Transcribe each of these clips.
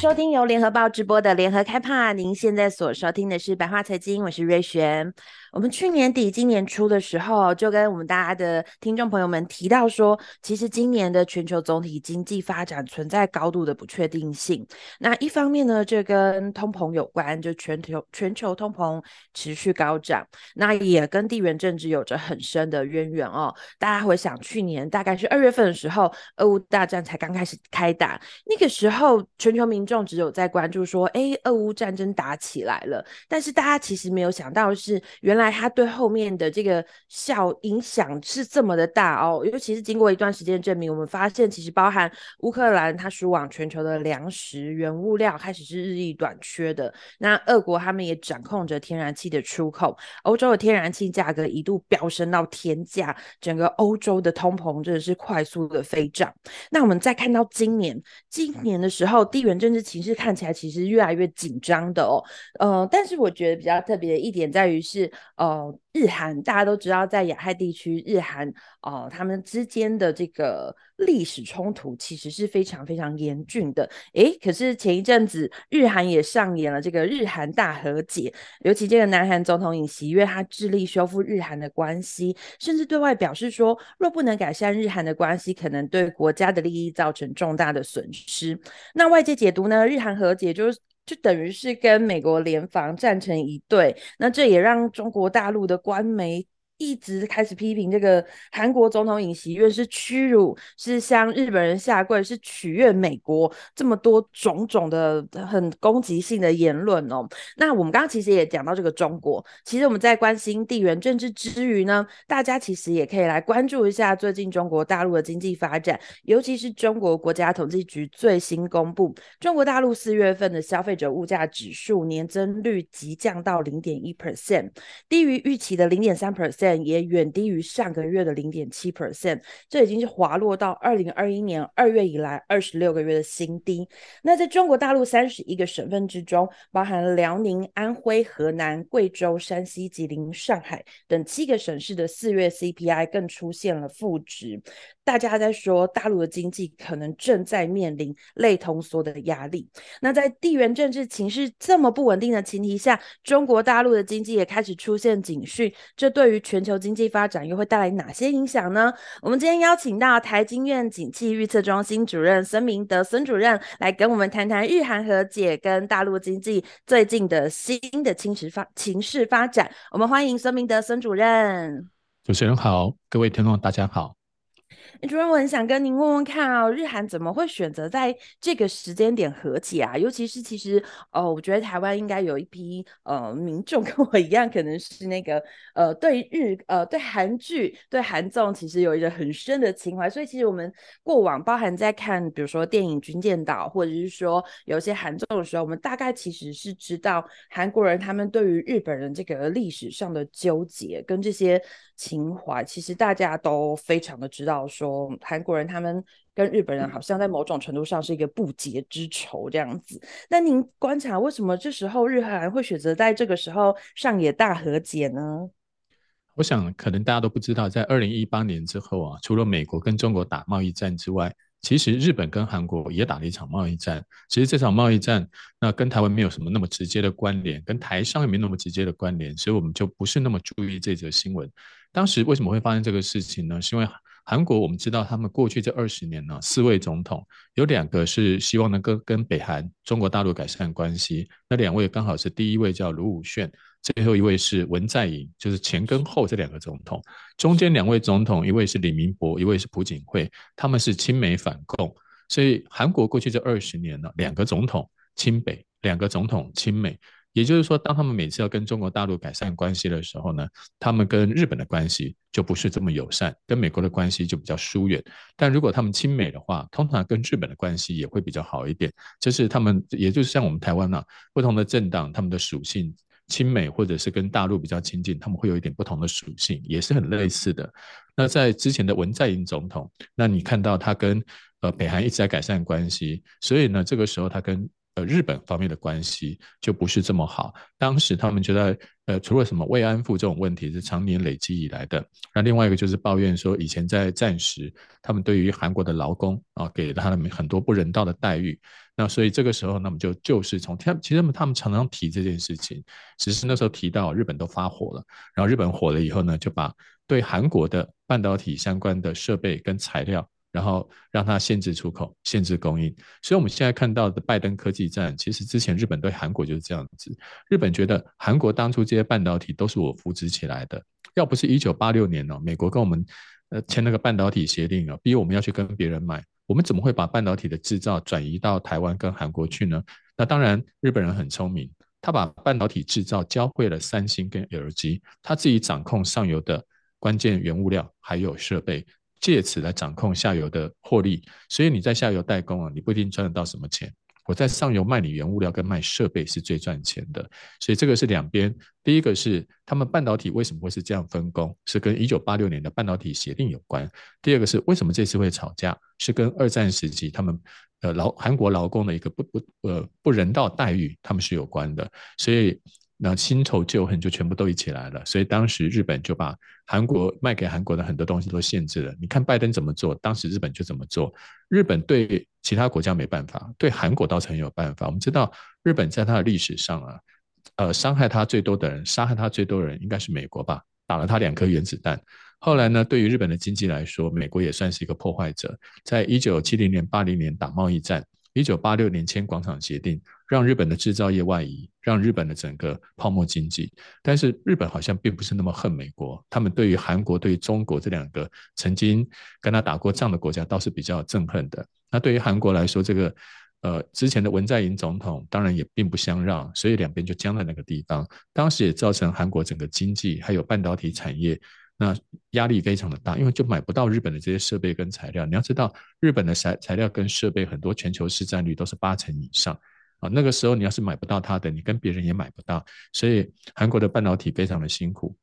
收听由联合报直播的联合开趴。您现在所收听的是白话财经，我是瑞璇。我们去年底、今年初的时候，就跟我们大家的听众朋友们提到说，其实今年的全球总体经济发展存在高度的不确定性。那一方面呢，这跟通膨有关，就全球全球通膨持续高涨，那也跟地缘政治有着很深的渊源哦。大家回想去年大概是二月份的时候，俄乌大战才刚开始开打，那个时候全球民众只有在关注说，哎，俄乌战争打起来了，但是大家其实没有想到是原来。来，它对后面的这个效影响是这么的大哦，尤其是经过一段时间证明，我们发现其实包含乌克兰它输往全球的粮食原物料开始是日益短缺的，那俄国他们也掌控着天然气的出口，欧洲的天然气价格一度飙升到天价，整个欧洲的通膨真的是快速的飞涨。那我们再看到今年，今年的时候，地缘政治情势看起来其实越来越紧张的哦，呃，但是我觉得比较特别的一点在于是。呃，日韩大家都知道，在亚太地区，日韩哦、他们之间的这个历史冲突其实是非常非常严峻的。诶，可是前一阵子，日韩也上演了这个日韩大和解，尤其这个南韩总统尹锡悦，他致力修复日韩的关系，甚至对外表示说，若不能改善日韩的关系，可能对国家的利益造成重大的损失。那外界解读呢，日韩和解就是。就等于是跟美国联防站成一队，那这也让中国大陆的官媒。一直开始批评这个韩国总统尹锡悦是屈辱，是向日本人下跪，是取悦美国，这么多种种的很攻击性的言论哦。那我们刚刚其实也讲到这个中国，其实我们在关心地缘政治之余呢，大家其实也可以来关注一下最近中国大陆的经济发展，尤其是中国国家统计局最新公布，中国大陆四月份的消费者物价指数年增率急降到零点一 percent，低于预期的零点三 percent。也远低于上个月的零点七 percent，这已经是滑落到二零二一年二月以来二十六个月的新低。那在中国大陆三十一个省份之中，包含辽宁、安徽、河南、贵州、山西、吉林、上海等七个省市的四月 CPI 更出现了负值。大家在说，大陆的经济可能正在面临类通缩的压力。那在地缘政治情势这么不稳定的前提下，中国大陆的经济也开始出现警讯，这对于全球经济发展又会带来哪些影响呢？我们今天邀请到台经院景气预测中心主任孙明德孙主任来跟我们谈谈日韩和解跟大陆经济最近的新的情势发情势发展。我们欢迎孙明德孙主任。主持人好，各位听众大家好。主任，我很想跟您问问看啊、日韩怎么会选择在这个时间点和解啊？尤其是其实，哦，我觉得台湾应该有一批呃民众 跟我一样，可能是那个呃对日呃对韩剧、对韩综其实有一个很深的情怀，所以其实我们过往包含在看，比如说电影《军舰岛》，或者是说有些韩综的时候，我们大概其实是知道韩国人他们对于日本人这个历史上的纠结跟这些情怀，其实大家都非常的知道。说韩国人他们跟日本人好像在某种程度上是一个不解之仇这样子。那您观察为什么这时候日韩会选择在这个时候上演大和解呢？我想可能大家都不知道，在二零一八年之后啊，除了美国跟中国打贸易战之外，其实日本跟韩国也打了一场贸易战。其实这场贸易战那跟台湾没有什么那么直接的关联，跟台商也没那么直接的关联，所以我们就不是那么注意这则新闻。当时为什么会发生这个事情呢？是因为韩国我们知道，他们过去这二十年呢，四位总统有两个是希望能够跟北韩、中国大陆改善关系。那两位刚好是第一位叫卢武铉，最后一位是文在寅，就是前跟后这两个总统。中间两位总统，一位是李明博，一位是朴槿惠，他们是亲美反共。所以韩国过去这二十年呢，两个总统亲北，两个总统亲美。也就是说，当他们每次要跟中国大陆改善关系的时候呢，他们跟日本的关系就不是这么友善，跟美国的关系就比较疏远。但如果他们亲美的话，通常跟日本的关系也会比较好一点。就是他们，也就是像我们台湾啊，不同的政党，他们的属性亲美或者是跟大陆比较亲近，他们会有一点不同的属性，也是很类似的。那在之前的文在寅总统，那你看到他跟呃北韩一直在改善关系，所以呢，这个时候他跟呃日本方面的关系就不是这么好。当时他们觉得，呃，除了什么慰安妇这种问题是常年累积以来的，那另外一个就是抱怨说，以前在战时，他们对于韩国的劳工啊，给了他们很多不人道的待遇。那所以这个时候，那么就就是从他其实他们常常提这件事情，只是那时候提到日本都发火了，然后日本火了以后呢，就把对韩国的半导体相关的设备跟材料。然后让它限制出口、限制供应，所以我们现在看到的拜登科技战，其实之前日本对韩国就是这样子。日本觉得韩国当初这些半导体都是我扶植起来的，要不是一九八六年哦，美国跟我们呃签那个半导体协定哦，逼我们要去跟别人买，我们怎么会把半导体的制造转移到台湾跟韩国去呢？那当然，日本人很聪明，他把半导体制造教会了三星跟 LG，他自己掌控上游的关键原物料还有设备。借此来掌控下游的获利，所以你在下游代工啊，你不一定赚得到什么钱。我在上游卖你原物料跟卖设备是最赚钱的，所以这个是两边。第一个是他们半导体为什么会是这样分工，是跟一九八六年的半导体协定有关。第二个是为什么这次会吵架，是跟二战时期他们呃劳韩国劳工的一个不不呃不人道待遇，他们是有关的。所以。那新仇旧恨就全部都一起来了，所以当时日本就把韩国卖给韩国的很多东西都限制了。你看拜登怎么做，当时日本就怎么做。日本对其他国家没办法，对韩国倒是很有办法。我们知道日本在它的历史上啊，呃，伤害它最多的人，杀害它最多的人应该是美国吧，打了它两颗原子弹。后来呢，对于日本的经济来说，美国也算是一个破坏者。在一九七零年、八零年打贸易战。一九八六年签广场协定，让日本的制造业外移，让日本的整个泡沫经济。但是日本好像并不是那么恨美国，他们对于韩国、对于中国这两个曾经跟他打过仗的国家，倒是比较憎恨的。那对于韩国来说，这个呃之前的文在寅总统当然也并不相让，所以两边就僵在那个地方。当时也造成韩国整个经济还有半导体产业。那压力非常的大，因为就买不到日本的这些设备跟材料。你要知道，日本的材材料跟设备很多全球市占率都是八成以上啊。那个时候你要是买不到它的，你跟别人也买不到。所以韩国的半导体非常的辛苦。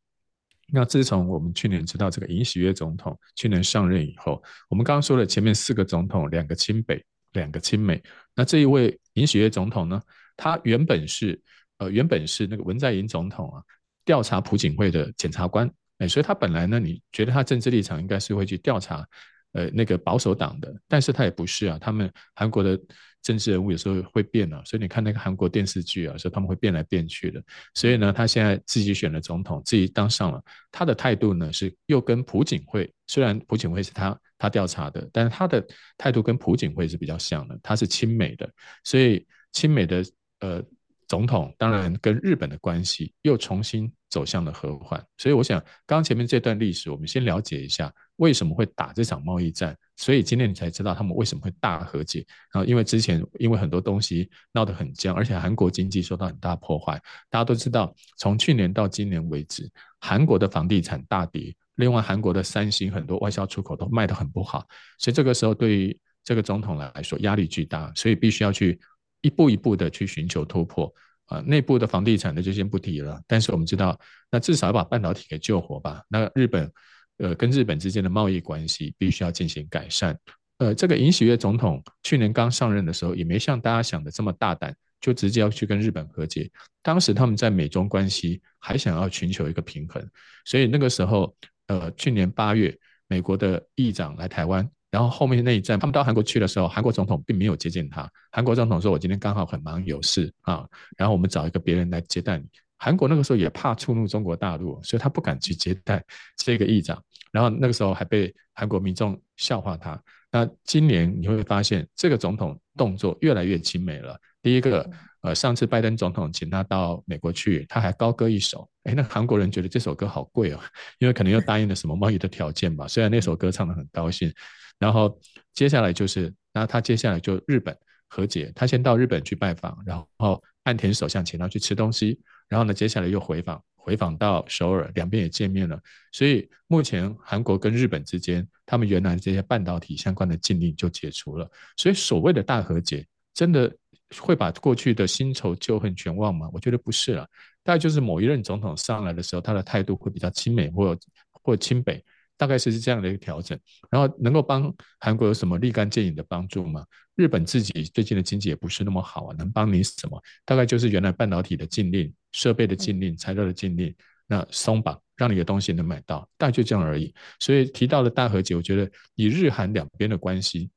那自从我们去年知道这个尹锡悦总统去年上任以后，我们刚刚说了前面四个总统，两个亲北，两个亲美。那这一位尹锡悦总统呢，他原本是呃原本是那个文在寅总统啊调查朴槿惠的检察官。哎，所以他本来呢，你觉得他政治立场应该是会去调查，呃，那个保守党的，但是他也不是啊。他们韩国的政治人物有时候会变啊，所以你看那个韩国电视剧啊，说他们会变来变去的。所以呢，他现在自己选了总统，自己当上了，他的态度呢是又跟朴槿惠，虽然朴槿惠是他他调查的，但是他的态度跟朴槿惠是比较像的，他是亲美的，所以亲美的呃。总统当然跟日本的关系又重新走向了和缓，所以我想，刚前面这段历史，我们先了解一下为什么会打这场贸易战。所以今天你才知道他们为什么会大和解然后？因为之前因为很多东西闹得很僵，而且韩国经济受到很大破坏。大家都知道，从去年到今年为止，韩国的房地产大跌，另外韩国的三星很多外销出口都卖得很不好，所以这个时候对于这个总统来说压力巨大，所以必须要去。一步一步的去寻求突破啊，内部的房地产的就先不提了。但是我们知道，那至少要把半导体给救活吧。那日本，呃，跟日本之间的贸易关系必须要进行改善。呃，这个尹喜悦总统去年刚上任的时候，也没像大家想的这么大胆，就直接要去跟日本和解。当时他们在美中关系还想要寻求一个平衡，所以那个时候，呃，去年八月，美国的议长来台湾。然后后面那一站，他们到韩国去的时候，韩国总统并没有接见他。韩国总统说：“我今天刚好很忙有事啊，然后我们找一个别人来接待你。”韩国那个时候也怕触怒中国大陆，所以他不敢去接待这个议长。然后那个时候还被韩国民众笑话他。那今年你会发现，这个总统动作越来越精美了。第一个，呃，上次拜登总统请他到美国去，他还高歌一首。哎，那韩国人觉得这首歌好贵哦，因为可能又答应了什么贸易的条件吧。虽然那首歌唱得很高兴。然后接下来就是，那他接下来就日本和解，他先到日本去拜访，然后岸田首相请他去吃东西，然后呢，接下来又回访，回访到首尔，两边也见面了。所以目前韩国跟日本之间，他们原来这些半导体相关的禁令就解除了。所以所谓的大和解，真的会把过去的新仇旧恨全忘吗？我觉得不是了，大概就是某一任总统上来的时候，他的态度会比较亲美或或亲北。大概是这样的一个调整。然后能够帮韩国有什么立竿见影的帮助吗？日本自己最近的经济也不是那么好啊，能帮你什么？大概就是原来半导体的禁令、设备的禁令、材料的禁令，那松绑，让你的东西能买到，大概就这样而已。所以提到了大和解，我觉得以日韩两边的关系，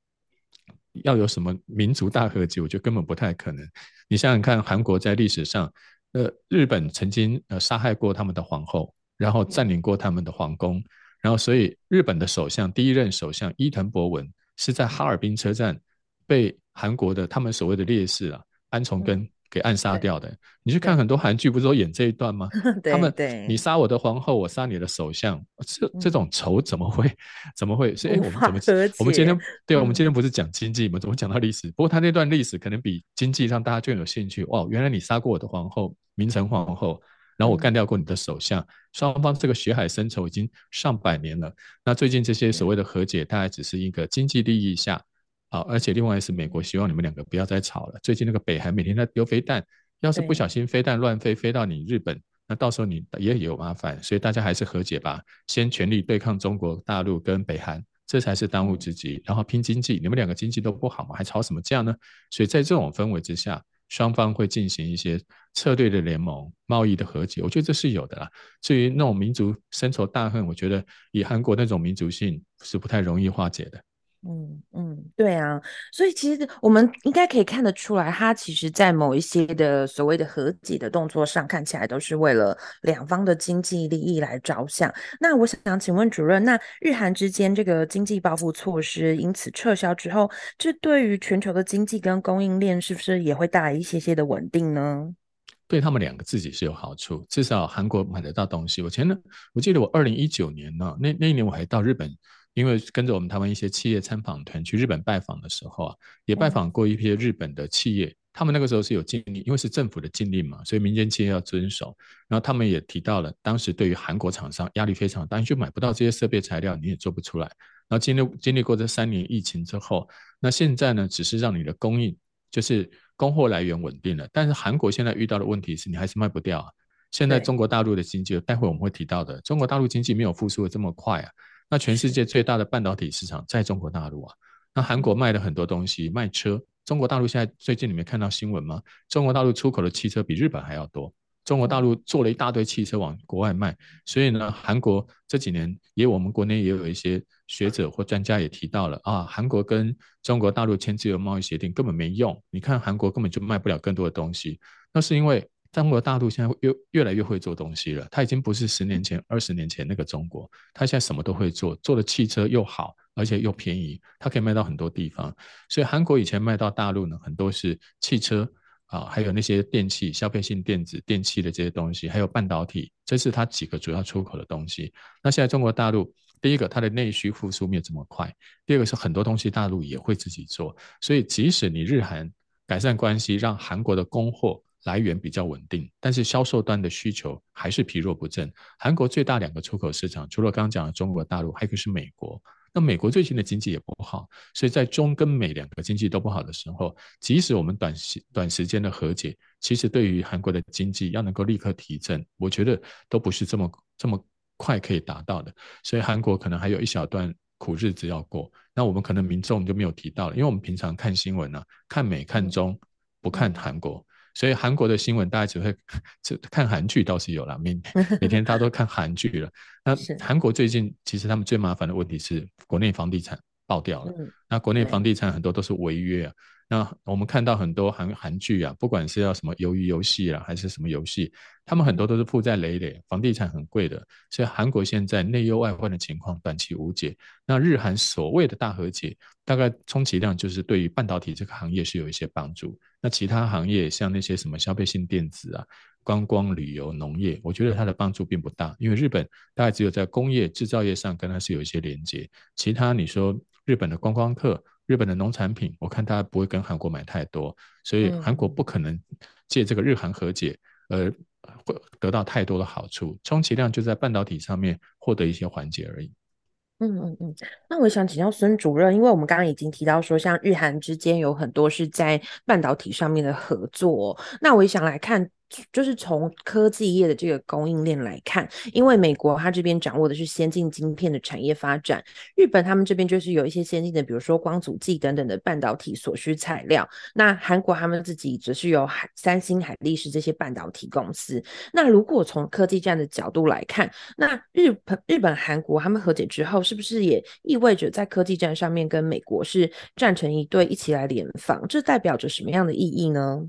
要有什么民族大和解，我觉得根本不太可能。你想想看，韩国在历史上，呃，日本曾经呃杀害过他们的皇后，然后占领过他们的皇宫，然后所以日本的首相第一任首相伊藤博文是在哈尔滨车站。被韩国的他们所谓的烈士啊，安重根给暗杀掉的。嗯、你去看很多韩剧，不是都演这一段吗？他们，你杀我的皇后，我杀你的首相，这这种仇怎么会 怎么会？所以，我们怎么我们今天对，我们今天不是讲经济，我们怎么讲到历史？不过他那段历史可能比经济让大家更有兴趣。哦，原来你杀过我的皇后，明成皇后，然后我干掉过你的首相，双方这个血海深仇已经上百年了。那最近这些所谓的和解，大概只是一个经济利益下。好，而且另外是美国希望你们两个不要再吵了。最近那个北韩每天在丢飞弹，要是不小心飞弹乱飞飞到你日本，那到时候你也有麻烦。所以大家还是和解吧，先全力对抗中国大陆跟北韩，这才是当务之急。然后拼经济，你们两个经济都不好嘛，还吵什么架呢？所以在这种氛围之下，双方会进行一些策略的联盟、贸易的和解，我觉得这是有的啦。至于那种民族深仇大恨，我觉得以韩国那种民族性是不太容易化解的。嗯嗯，对啊，所以其实我们应该可以看得出来，他其实在某一些的所谓的和解的动作上，看起来都是为了两方的经济利益来着想。那我想请问主任，那日韩之间这个经济报复措施因此撤销之后，这对于全球的经济跟供应链是不是也会带来一些些的稳定呢？对他们两个自己是有好处，至少韩国买得到东西。我前呢，我记得我二零一九年呢，那那一年我还到日本。因为跟着我们台湾一些企业参访团去日本拜访的时候啊，也拜访过一批日本的企业，他们那个时候是有禁令，因为是政府的禁令嘛，所以民间企业要遵守。然后他们也提到了，当时对于韩国厂商压力非常大，你就买不到这些设备材料，你也做不出来。然后经历经历过这三年疫情之后，那现在呢，只是让你的供应就是供货来源稳定了，但是韩国现在遇到的问题是你还是卖不掉啊。现在中国大陆的经济，待会我们会提到的，中国大陆经济没有复苏的这么快啊。那全世界最大的半导体市场在中国大陆啊，那韩国卖了很多东西，卖车。中国大陆现在最近你没看到新闻吗？中国大陆出口的汽车比日本还要多。中国大陆做了一大堆汽车往国外卖，所以呢，韩国这几年也我们国内也有一些学者或专家也提到了啊，韩国跟中国大陆签自由贸易协定根本没用。你看韩国根本就卖不了更多的东西，那是因为。中国大陆现在越越来越会做东西了，它已经不是十年前、二十年前那个中国，它现在什么都会做，做的汽车又好，而且又便宜，它可以卖到很多地方。所以韩国以前卖到大陆呢，很多是汽车啊，还有那些电器、消费性电子、电器的这些东西，还有半导体，这是它几个主要出口的东西。那现在中国大陆，第一个它的内需复苏没有这么快，第二个是很多东西大陆也会自己做，所以即使你日韩改善关系，让韩国的供货。来源比较稳定，但是销售端的需求还是疲弱不振。韩国最大两个出口市场，除了刚刚讲的中国大陆，还有一个是美国。那美国最近的经济也不好，所以在中跟美两个经济都不好的时候，即使我们短时短时间的和解，其实对于韩国的经济要能够立刻提振，我觉得都不是这么这么快可以达到的。所以韩国可能还有一小段苦日子要过。那我们可能民众就没有提到了，因为我们平常看新闻呢、啊，看美看中，不看韩国。所以韩国的新闻大家只会 只看韩剧，倒是有了，每 每天大家都看韩剧了。那韩国最近其实他们最麻烦的问题是国内房地产爆掉了，那国内房地产很多都是违约啊。那我们看到很多韩韩剧啊，不管是要什么鱿鱼游戏啊，还是什么游戏，他们很多都是负债累累，房地产很贵的。所以韩国现在内忧外患的情况短期无解。那日韩所谓的大和解，大概充其量就是对于半导体这个行业是有一些帮助。那其他行业像那些什么消费性电子啊、观光旅游、农业，我觉得它的帮助并不大，因为日本大概只有在工业制造业上跟它是有一些连接，其他你说日本的观光客。日本的农产品，我看大家不会跟韩国买太多，所以韩国不可能借这个日韩和解而会得到太多的好处，充其量就在半导体上面获得一些缓解而已。嗯嗯嗯，那我想请教孙主任，因为我们刚刚已经提到说，像日韩之间有很多是在半导体上面的合作，那我也想来看。就是从科技业的这个供应链来看，因为美国它这边掌握的是先进晶片的产业发展，日本他们这边就是有一些先进的，比如说光阻剂等等的半导体所需材料。那韩国他们自己则是有海三星、海力士这些半导体公司。那如果从科技战的角度来看，那日本、日本、韩国他们和解之后，是不是也意味着在科技战上面跟美国是站成一队，一起来联防？这代表着什么样的意义呢？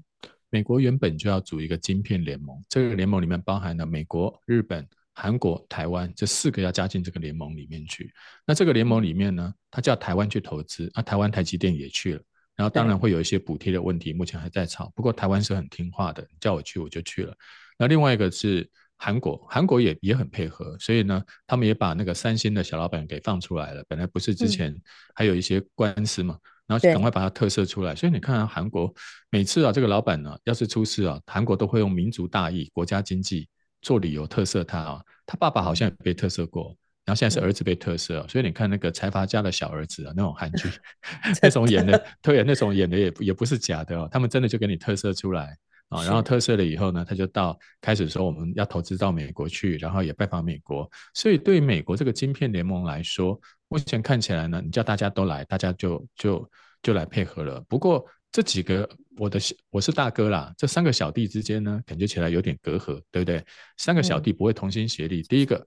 美国原本就要组一个晶片联盟，这个联盟里面包含了美国、日本、韩国、台湾这四个要加进这个联盟里面去。那这个联盟里面呢，他叫台湾去投资，啊，台湾台积电也去了。然后当然会有一些补贴的问题，目前还在吵。不过台湾是很听话的，叫我去我就去了。那另外一个是韩国，韩国也也很配合，所以呢，他们也把那个三星的小老板给放出来了。本来不是之前还有一些官司嘛。嗯然后赶快把它特色出来，所以你看啊，韩国每次啊，这个老板呢，要是出事啊，韩国都会用民族大义、国家经济做理由特色他啊。他爸爸好像也被特色过，然后现在是儿子被特色，所以你看那个财阀家的小儿子啊，那种韩剧 那种演的，对，那种演的也也不是假的哦，他们真的就给你特色出来啊。然后特色了以后呢，他就到开始说我们要投资到美国去，然后也拜访美国。所以对美国这个晶片联盟来说，目前看起来呢，你叫大家都来，大家就就就来配合了。不过这几个我的我是大哥啦，这三个小弟之间呢，感觉起来有点隔阂，对不对？三个小弟不会同心协力。嗯、第一个，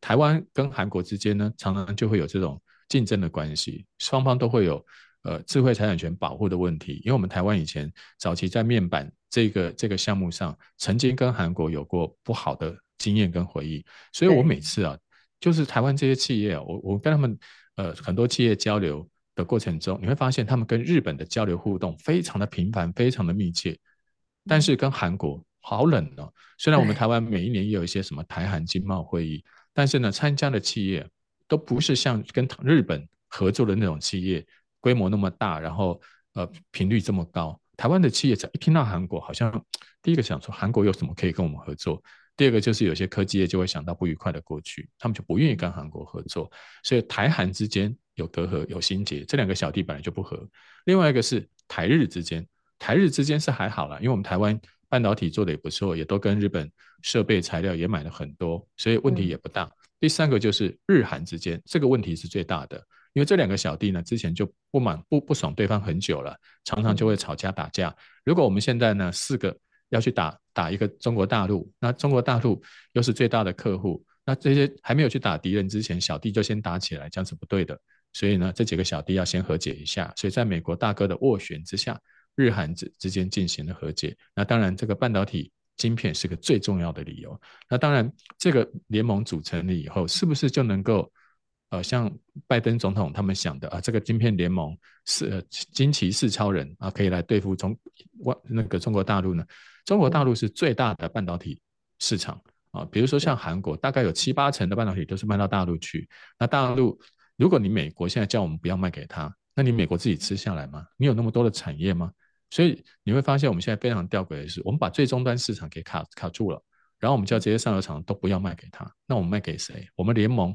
台湾跟韩国之间呢，常常就会有这种竞争的关系，双方都会有呃智慧财产权保护的问题。因为我们台湾以前早期在面板这个这个项目上，曾经跟韩国有过不好的经验跟回忆，所以我每次啊。就是台湾这些企业啊，我我跟他们呃很多企业交流的过程中，你会发现他们跟日本的交流互动非常的频繁，非常的密切。但是跟韩国好冷哦。虽然我们台湾每一年也有一些什么台韩经贸会议，但是呢，参加的企业都不是像跟日本合作的那种企业，规模那么大，然后呃频率这么高。台湾的企业只要一听到韩国，好像第一个想说韩国有什么可以跟我们合作。第二个就是有些科技业就会想到不愉快的过去，他们就不愿意跟韩国合作，所以台韩之间有隔阂、有心结。这两个小弟本来就不合。另外一个是台日之间，台日之间是还好啦，因为我们台湾半导体做的也不错，也都跟日本设备材料也买了很多，所以问题也不大。嗯、第三个就是日韩之间，这个问题是最大的，因为这两个小弟呢之前就不满不不爽对方很久了，常常就会吵架打架。如果我们现在呢四个。要去打打一个中国大陆，那中国大陆又是最大的客户，那这些还没有去打敌人之前，小弟就先打起来，这样是不对的。所以呢，这几个小弟要先和解一下。所以在美国大哥的斡旋之下，日韩之之间进行了和解。那当然，这个半导体晶片是个最重要的理由。那当然，这个联盟组成了以后，是不是就能够？呃，像拜登总统他们想的啊，这个晶片联盟是呃惊奇四超人啊，可以来对付中外那个中国大陆呢？中国大陆是最大的半导体市场啊，比如说像韩国，大概有七八成的半导体都是卖到大陆去。那大陆，如果你美国现在叫我们不要卖给他，那你美国自己吃下来吗？你有那么多的产业吗？所以你会发现，我们现在非常吊诡的是，我们把最终端市场给卡卡住了，然后我们叫这些上游厂都不要卖给他，那我们卖给谁？我们联盟。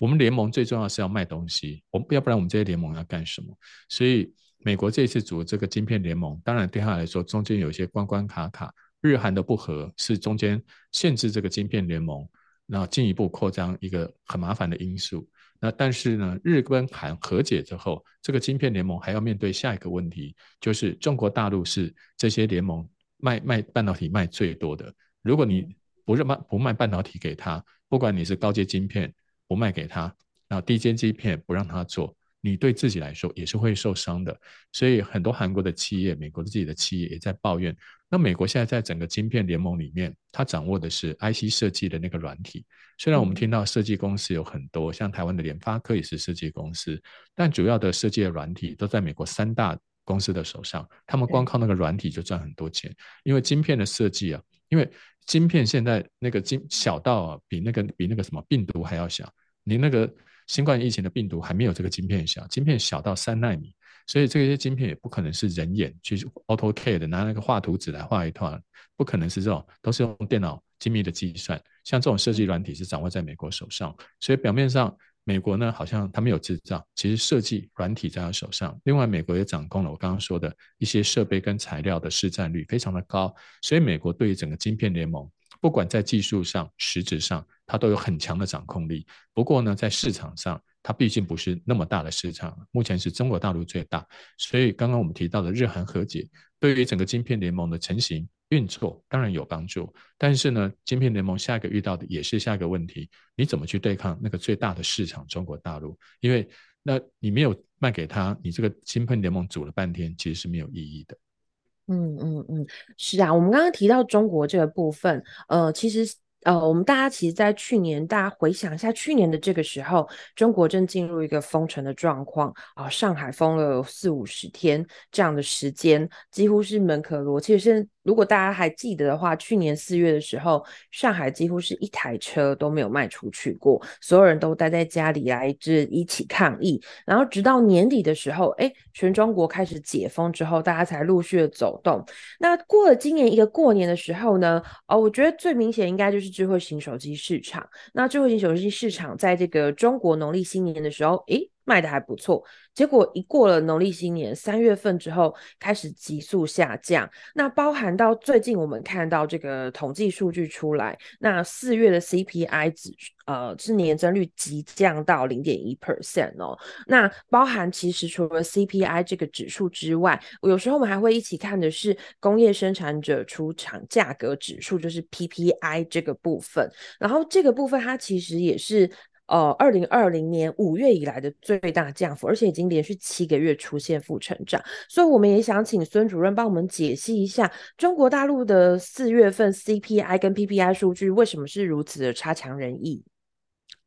我们联盟最重要是要卖东西，我们要不然我们这些联盟要干什么？所以美国这一次组这个晶片联盟，当然对他来说中间有一些关关卡卡，日韩的不合是中间限制这个晶片联盟，然后进一步扩张一个很麻烦的因素。那但是呢，日跟韩和解之后，这个晶片联盟还要面对下一个问题，就是中国大陆是这些联盟卖卖半导体卖最多的。如果你不是卖不卖半导体给他，不管你是高阶晶片。不卖给他，然后低阶晶片不让他做，你对自己来说也是会受伤的。所以很多韩国的企业、美国的自己的企业也在抱怨。那美国现在在整个晶片联盟里面，它掌握的是 IC 设计的那个软体。虽然我们听到设计公司有很多，像台湾的联发科也是设计公司，但主要的设计的软体都在美国三大公司的手上。他们光靠那个软体就赚很多钱，因为晶片的设计啊。因为晶片现在那个晶小到啊，比那个比那个什么病毒还要小，你那个新冠疫情的病毒还没有这个晶片小，晶片小到三纳米，所以这些晶片也不可能是人眼去 AutoCAD 拿那个画图纸来画一画，不可能是这种，都是用电脑精密的计算。像这种设计软体是掌握在美国手上，所以表面上美国呢，好像他没有制造，其实设计软体在他手上。另外，美国也掌控了我刚刚说的一些设备跟材料的市占率非常的高，所以美国对于整个晶片联盟，不管在技术上、实质上，它都有很强的掌控力。不过呢，在市场上，它毕竟不是那么大的市场，目前是中国大陆最大。所以，刚刚我们提到的日韩和解，对于整个晶片联盟的成型。运作当然有帮助，但是呢，晶片联盟下一个遇到的也是下一个问题：你怎么去对抗那个最大的市场中国大陆？因为那你没有卖给他，你这个晶片联盟组了半天，其实是没有意义的。嗯嗯嗯，是啊，我们刚刚提到中国这个部分，呃，其实。呃，我们大家其实，在去年，大家回想一下，去年的这个时候，中国正进入一个封城的状况啊，上海封了四五十天这样的时间，几乎是门可罗雀。甚，如果大家还记得的话，去年四月的时候，上海几乎是一台车都没有卖出去过，所有人都待在家里来这一起抗疫。然后直到年底的时候，哎，全中国开始解封之后，大家才陆续的走动。那过了今年一个过年的时候呢，哦，我觉得最明显应该就是。智慧型手机市场，那智慧型手机市场在这个中国农历新年的时候，诶，卖的还不错。结果一过了农历新年三月份之后，开始急速下降。那包含到最近我们看到这个统计数据出来，那四月的 CPI 指呃是年增率急降到零点一 percent 哦。那包含其实除了 CPI 这个指数之外，有时候我们还会一起看的是工业生产者出厂价格指数，就是 PPI 这个部分。然后这个部分它其实也是。呃，二零二零年五月以来的最大降幅，而且已经连续七个月出现负成长，所以我们也想请孙主任帮我们解析一下中国大陆的四月份 CPI 跟 PPI 数据为什么是如此的差强人意？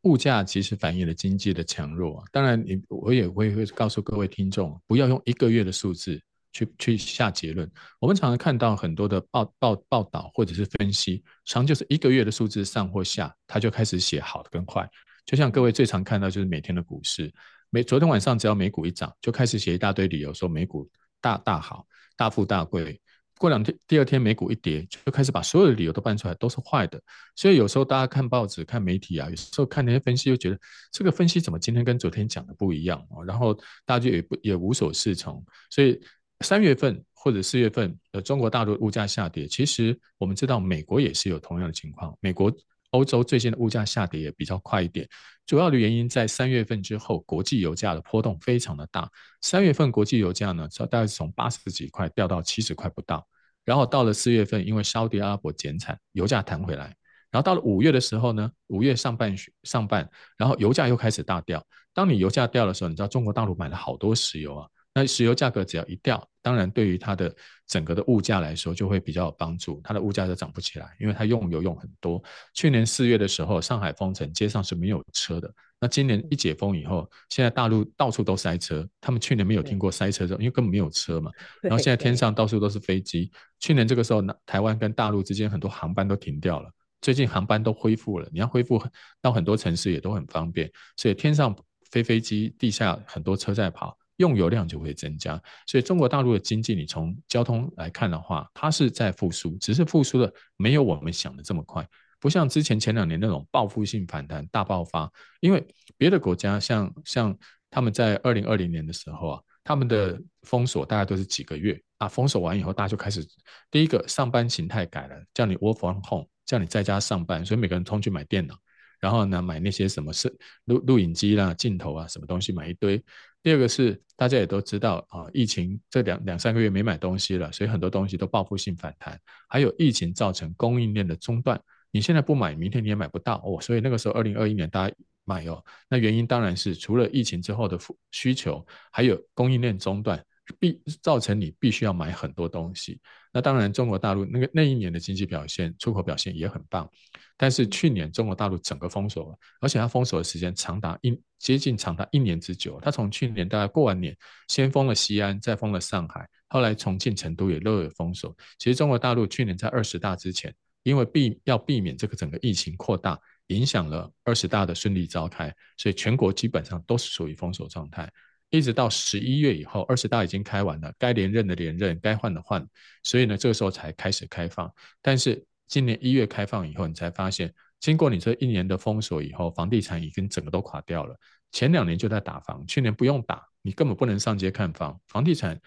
物价其实反映了经济的强弱，当然你我也会会告诉各位听众，不要用一个月的数字去去下结论。我们常常看到很多的报报报道或者是分析，常就是一个月的数字上或下，他就开始写好的跟坏。就像各位最常看到就是每天的股市，每昨天晚上只要美股一涨，就开始写一大堆理由说美股大大好、大富大贵。过两天第二天美股一跌，就开始把所有的理由都搬出来，都是坏的。所以有时候大家看报纸、看媒体啊，有时候看那些分析，就觉得这个分析怎么今天跟昨天讲的不一样哦，然后大家就也不也无所适从。所以三月份或者四月份呃中国大陆物价下跌，其实我们知道美国也是有同样的情况，美国。欧洲最近的物价下跌也比较快一点，主要的原因在三月份之后，国际油价的波动非常的大。三月份国际油价呢，大概是从八十几块掉到七十块不到，然后到了四月份，因为沙特阿拉伯减产，油价弹回来，然后到了五月的时候呢，五月上半上半，然后油价又开始大掉。当你油价掉的时候，你知道中国大陆买了好多石油啊。那石油价格只要一掉，当然对于它的整个的物价来说就会比较有帮助，它的物价就涨不起来，因为它用油用很多。去年四月的时候，上海封城，街上是没有车的。那今年一解封以后，现在大陆到处都塞车，他们去年没有听过塞车这种，因为根本没有车嘛。然后现在天上到处都是飞机，去年这个时候，台湾跟大陆之间很多航班都停掉了，最近航班都恢复了，你要恢复到很多城市也都很方便，所以天上飞飞机，地下很多车在跑。用油量就会增加，所以中国大陆的经济，你从交通来看的话，它是在复苏，只是复苏的没有我们想的这么快，不像之前前两年那种报复性反弹大爆发。因为别的国家像像他们在二零二零年的时候啊，他们的封锁大概都是几个月啊，封锁完以后，大家就开始第一个上班形态改了，叫你 work from home，叫你在家上班，所以每个人通去买电脑，然后呢买那些什么摄录录影机啦、镜头啊，什么东西买一堆。第二个是大家也都知道啊，疫情这两两三个月没买东西了，所以很多东西都报复性反弹。还有疫情造成供应链的中断，你现在不买，明天你也买不到哦。所以那个时候，二零二一年大家买哦，那原因当然是除了疫情之后的需求，还有供应链中断，必造成你必须要买很多东西。那当然，中国大陆那个那一年的经济表现，出口表现也很棒。但是去年中国大陆整个封锁了，而且它封锁的时间长达一接近长达一年之久。它从去年大概过完年，先封了西安，再封了上海，后来重庆、成都也都有封锁。其实中国大陆去年在二十大之前，因为避要避免这个整个疫情扩大，影响了二十大的顺利召开，所以全国基本上都是属于封锁状态。一直到十一月以后，二十大已经开完了，该连任的连任，该换的换，所以呢，这个时候才开始开放。但是今年一月开放以后，你才发现经过你这一年的封锁以后，房地产已经整个都垮掉了。前两年就在打房，去年不用打，你根本不能上街看房。房地产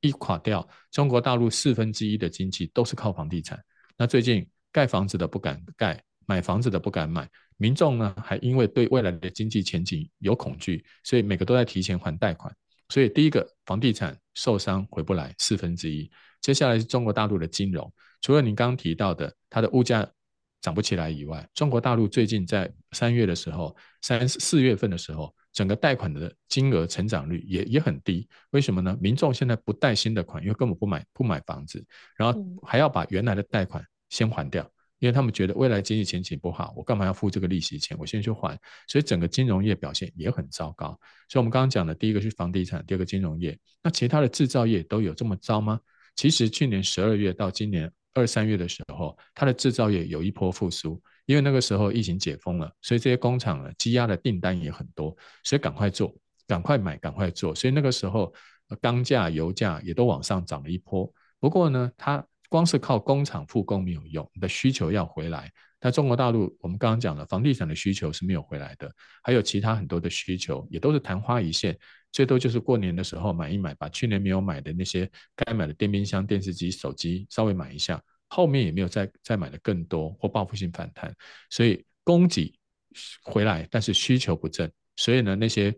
一垮掉，中国大陆四分之一的经济都是靠房地产。那最近盖房子的不敢盖，买房子的不敢买，民众呢还因为对未来的经济前景有恐惧，所以每个都在提前还贷款。所以第一个房地产受伤回不来四分之一。接下来是中国大陆的金融，除了您刚刚提到的它的物价涨不起来以外，中国大陆最近在三月的时候，三四月份的时候，整个贷款的金额成长率也也很低。为什么呢？民众现在不贷新的款，因为根本不买不买房子，然后还要把原来的贷款先还掉，因为他们觉得未来经济前景不好，我干嘛要付这个利息钱？我先去还，所以整个金融业表现也很糟糕。所以我们刚刚讲的第一个是房地产，第二个金融业，那其他的制造业都有这么糟吗？其实去年十二月到今年二三月的时候，它的制造业有一波复苏，因为那个时候疫情解封了，所以这些工厂呢积压的订单也很多，所以赶快做，赶快买，赶快做。所以那个时候钢价、油价也都往上涨了一波。不过呢，它光是靠工厂复工没有用，你的需求要回来。但中国大陆我们刚刚讲了，房地产的需求是没有回来的，还有其他很多的需求也都是昙花一现。最多就是过年的时候买一买，把去年没有买的那些该买的电冰箱、电视机、手机稍微买一下，后面也没有再再买的更多或报复性反弹，所以供给回来，但是需求不振，所以呢那些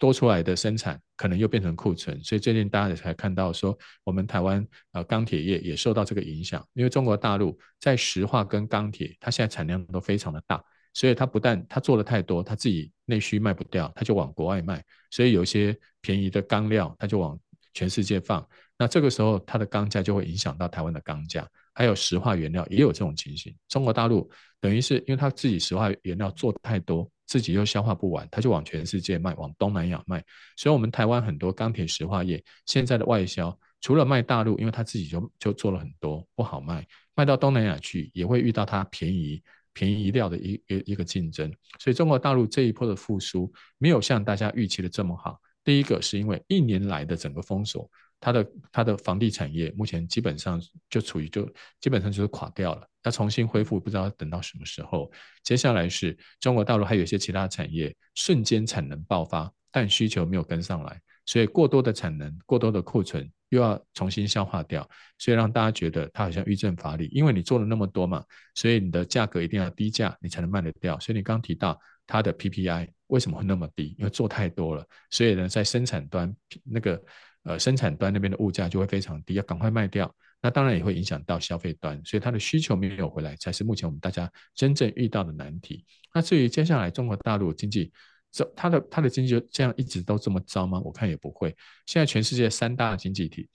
多出来的生产可能又变成库存，所以最近大家才看到说我们台湾呃钢铁业也受到这个影响，因为中国大陆在石化跟钢铁，它现在产量都非常的大。所以它不但它做的太多，它自己内需卖不掉，它就往国外卖。所以有些便宜的钢料，它就往全世界放。那这个时候，它的钢价就会影响到台湾的钢价，还有石化原料也有这种情形。中国大陆等于是因为他自己石化原料做太多，自己又消化不完，他就往全世界卖，往东南亚卖。所以，我们台湾很多钢铁石化业现在的外销，除了卖大陆，因为他自己就就做了很多不好卖，卖到东南亚去也会遇到它便宜。便宜料的一一一个竞争，所以中国大陆这一波的复苏没有像大家预期的这么好。第一个是因为一年来的整个封锁，它的它的房地产业目前基本上就处于就基本上就是垮掉了，要重新恢复不知道等到什么时候。接下来是中国大陆还有一些其他产业瞬间产能爆发，但需求没有跟上来，所以过多的产能、过多的库存。又要重新消化掉，所以让大家觉得它好像欲振乏力，因为你做了那么多嘛，所以你的价格一定要低价，你才能卖得掉。所以你刚刚提到它的 PPI 为什么会那么低？因为做太多了，所以呢，在生产端那个呃生产端那边的物价就会非常低，要赶快卖掉。那当然也会影响到消费端，所以它的需求没有回来，才是目前我们大家真正遇到的难题。那至于接下来中国大陆经济，这它的它的经济就这样一直都这么糟吗？我看也不会。现在全世界三大经济体，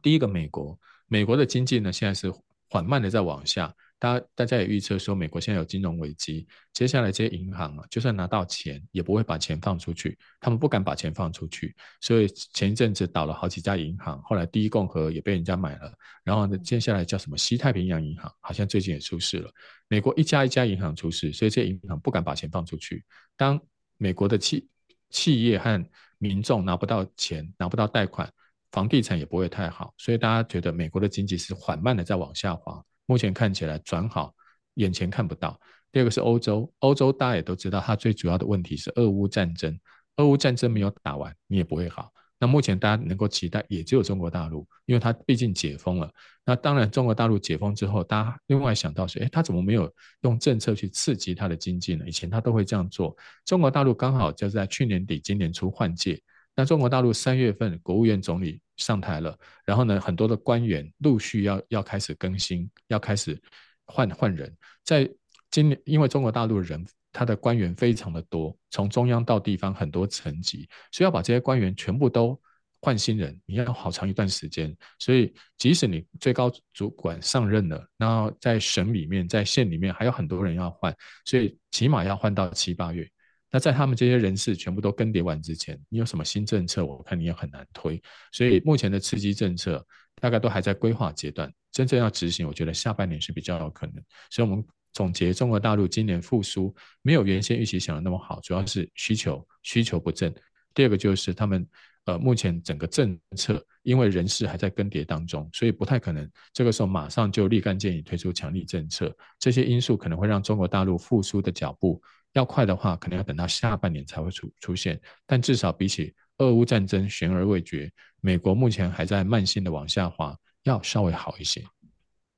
第一个美国，美国的经济呢现在是缓慢的在往下。大家大家也预测说，美国现在有金融危机，接下来这些银行啊，就算拿到钱，也不会把钱放出去，他们不敢把钱放出去。所以前一阵子倒了好几家银行，后来第一共和也被人家买了，然后呢，接下来叫什么西太平洋银行，好像最近也出事了。美国一家一家银行出事，所以这些银行不敢把钱放出去。当美国的企企业和民众拿不到钱，拿不到贷款，房地产也不会太好，所以大家觉得美国的经济是缓慢的在往下滑。目前看起来转好，眼前看不到。第二个是欧洲，欧洲大家也都知道，它最主要的问题是俄乌战争，俄乌战争没有打完，你也不会好。那目前大家能够期待，也只有中国大陆，因为它毕竟解封了。那当然，中国大陆解封之后，大家另外想到是，诶，他怎么没有用政策去刺激它的经济呢？以前他都会这样做。中国大陆刚好就是在去年底、今年初换届。那中国大陆三月份国务院总理上台了，然后呢，很多的官员陆续要要开始更新，要开始换换人。在今年，因为中国大陆人。他的官员非常的多，从中央到地方很多层级，所以要把这些官员全部都换新人，你要好长一段时间。所以即使你最高主管上任了，然后在省里面、在县里面还有很多人要换，所以起码要换到七八月。那在他们这些人事全部都更迭完之前，你有什么新政策？我看你也很难推。所以目前的刺激政策大概都还在规划阶段，真正要执行，我觉得下半年是比较有可能。所以我们。总结，中国大陆今年复苏没有原先预期想的那么好，主要是需求需求不振。第二个就是他们呃，目前整个政策因为人事还在更迭当中，所以不太可能这个时候马上就立竿见影推出强力政策。这些因素可能会让中国大陆复苏的脚步要快的话，可能要等到下半年才会出出现。但至少比起俄乌战争悬而未决，美国目前还在慢性的往下滑，要稍微好一些。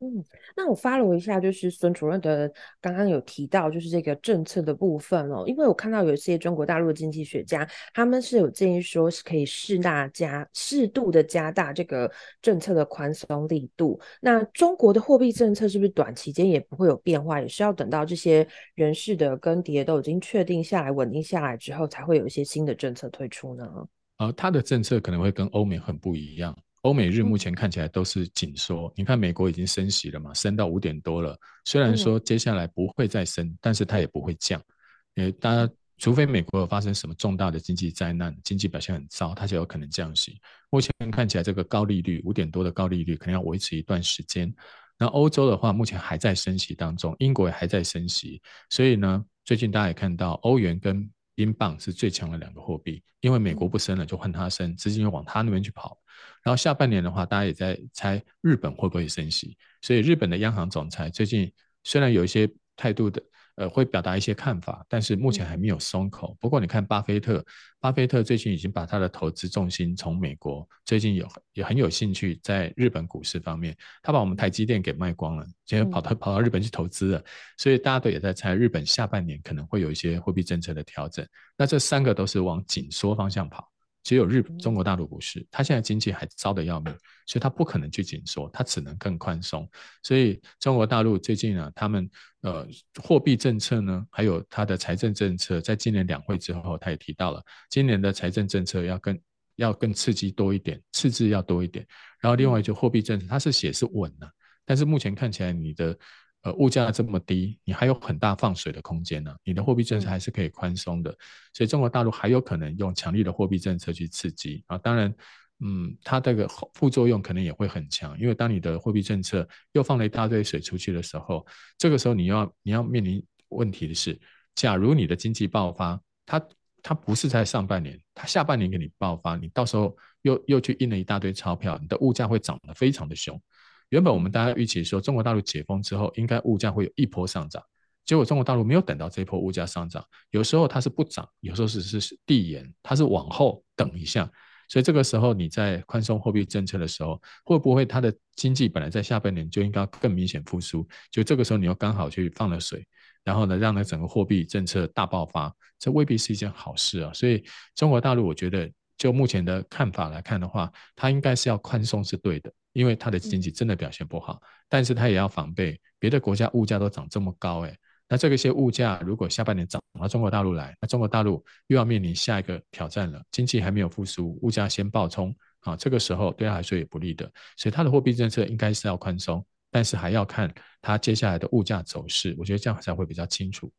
嗯，那我 follow 一下，就是孙主任的刚刚有提到，就是这个政策的部分哦，因为我看到有一些中国大陆的经济学家，他们是有建议说是可以适大加适度的加大这个政策的宽松力度。那中国的货币政策是不是短期间也不会有变化，也是要等到这些人事的更迭都已经确定下来、稳定下来之后，才会有一些新的政策推出呢？呃，他的政策可能会跟欧美很不一样。欧美日目前看起来都是紧缩，你看美国已经升息了嘛，升到五点多了。虽然说接下来不会再升，但是它也不会降。因为，大家除非美国有发生什么重大的经济灾难，经济表现很糟，它就有可能降息。目前看起来这个高利率五点多的高利率可能要维持一段时间。那欧洲的话，目前还在升息当中，英国也还在升息，所以呢，最近大家也看到欧元跟英镑是最强的两个货币，因为美国不升了，就换它升，资金又往它那边去跑。然后下半年的话，大家也在猜日本会不会升息，所以日本的央行总裁最近虽然有一些态度的，呃，会表达一些看法，但是目前还没有松口。不过你看巴菲特，巴菲特最近已经把他的投资重心从美国，最近有也很有兴趣在日本股市方面，他把我们台积电给卖光了，现在跑到跑到日本去投资了，所以大家都也在猜日本下半年可能会有一些货币政策的调整。那这三个都是往紧缩方向跑。只有日中国大陆不是，它现在经济还糟得要命，所以它不可能去紧缩，它只能更宽松。所以中国大陆最近呢，他们呃货币政策呢，还有它的财政政策，在今年两会之后，他也提到了，今年的财政政策要更要更刺激多一点，赤字要多一点。然后另外就货币政策，它是写是稳的，但是目前看起来你的。呃，物价这么低，你还有很大放水的空间呢。你的货币政策还是可以宽松的，所以中国大陆还有可能用强力的货币政策去刺激啊。当然，嗯，它这个副作用可能也会很强，因为当你的货币政策又放了一大堆水出去的时候，这个时候你要你要面临问题的是，假如你的经济爆发，它它不是在上半年，它下半年给你爆发，你到时候又又去印了一大堆钞票，你的物价会涨得非常的凶。原本我们大家预期说，中国大陆解封之后，应该物价会有一波上涨。结果中国大陆没有等到这一波物价上涨，有时候它是不涨，有时候是是递延，它是往后等一下。所以这个时候你在宽松货币政策的时候，会不会它的经济本来在下半年就应该更明显复苏？就这个时候你又刚好去放了水，然后呢，让它整个货币政策大爆发，这未必是一件好事啊。所以中国大陆，我觉得就目前的看法来看的话，它应该是要宽松是对的。因为它的经济真的表现不好，但是它也要防备别的国家物价都涨这么高，诶，那这个些物价如果下半年涨到中国大陆来，那中国大陆又要面临下一个挑战了，经济还没有复苏，物价先暴冲，啊，这个时候对他来说也不利的，所以它的货币政策应该是要宽松，但是还要看它接下来的物价走势，我觉得这样才会比较清楚。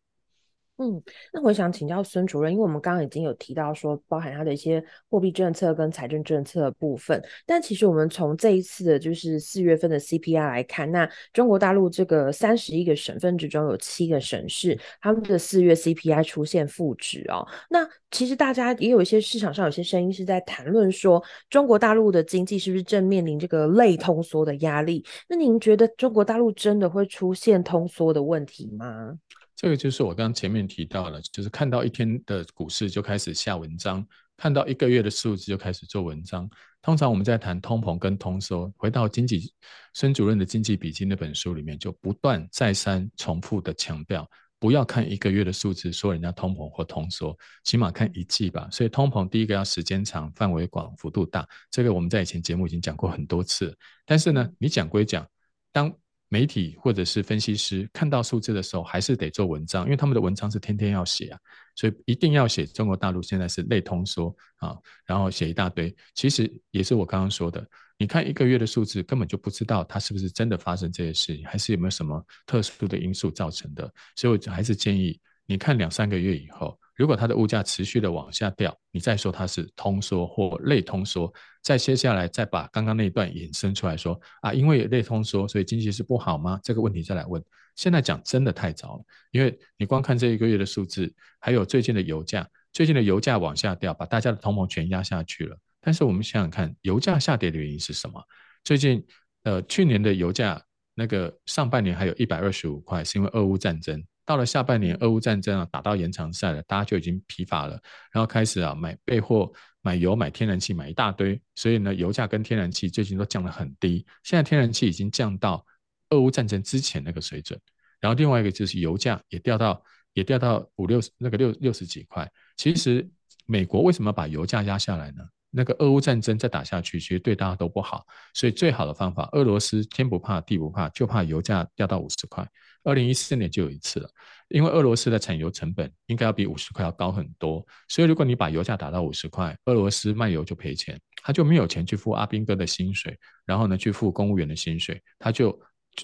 嗯，那我想请教孙主任，因为我们刚刚已经有提到说，包含他的一些货币政策跟财政政策的部分，但其实我们从这一次的就是四月份的 CPI 来看，那中国大陆这个三十一个省份之中有七个省市，他们的四月 CPI 出现负值哦。那其实大家也有一些市场上有些声音是在谈论说，中国大陆的经济是不是正面临这个类通缩的压力？那您觉得中国大陆真的会出现通缩的问题吗？这个就是我刚前面提到了，就是看到一天的股市就开始下文章，看到一个月的数字就开始做文章。通常我们在谈通膨跟通缩，回到经济孙主任的《经济笔记》那本书里面，就不断再三重复的强调，不要看一个月的数字说人家通膨或通缩，起码看一季吧。所以通膨第一个要时间长、范围广、幅度大，这个我们在以前节目已经讲过很多次。但是呢，你讲归讲，当媒体或者是分析师看到数字的时候，还是得做文章，因为他们的文章是天天要写啊，所以一定要写中国大陆现在是类通缩啊，然后写一大堆。其实也是我刚刚说的，你看一个月的数字，根本就不知道它是不是真的发生这些事情，还是有没有什么特殊的因素造成的。所以我还是建议你看两三个月以后。如果它的物价持续的往下掉，你再说它是通缩或类通缩，再接下来再把刚刚那一段衍生出来说啊，因为类通缩，所以经济是不好吗？这个问题再来问。现在讲真的太早了，因为你光看这一个月的数字，还有最近的油价，最近的油价往下掉，把大家的通膨全压下去了。但是我们想想看，油价下跌的原因是什么？最近呃，去年的油价那个上半年还有一百二十五块，是因为俄乌战争。到了下半年，俄乌战争啊打到延长赛了，大家就已经疲乏了，然后开始啊买备货、买油、买天然气，买一大堆。所以呢，油价跟天然气最近都降得很低。现在天然气已经降到俄乌战争之前那个水准。然后另外一个就是油价也掉到也掉到五六十那个六六十几块。其实美国为什么把油价压下来呢？那个俄乌战争再打下去，其实对大家都不好。所以最好的方法，俄罗斯天不怕地不怕，就怕油价掉到五十块。二零一四年就有一次了，因为俄罗斯的产油成本应该要比五十块要高很多。所以如果你把油价打到五十块，俄罗斯卖油就赔钱，他就没有钱去付阿兵哥的薪水，然后呢去付公务员的薪水，他就